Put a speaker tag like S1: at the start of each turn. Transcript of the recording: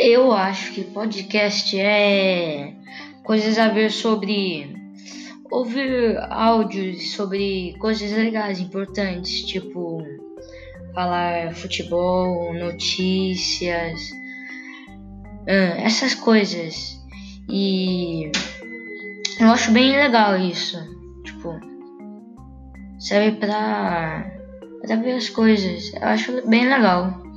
S1: Eu acho que podcast é coisas a ver sobre ouvir áudios sobre coisas legais, importantes, tipo falar futebol, notícias, essas coisas. E eu acho bem legal isso. Tipo, serve pra, pra ver as coisas. Eu acho bem legal.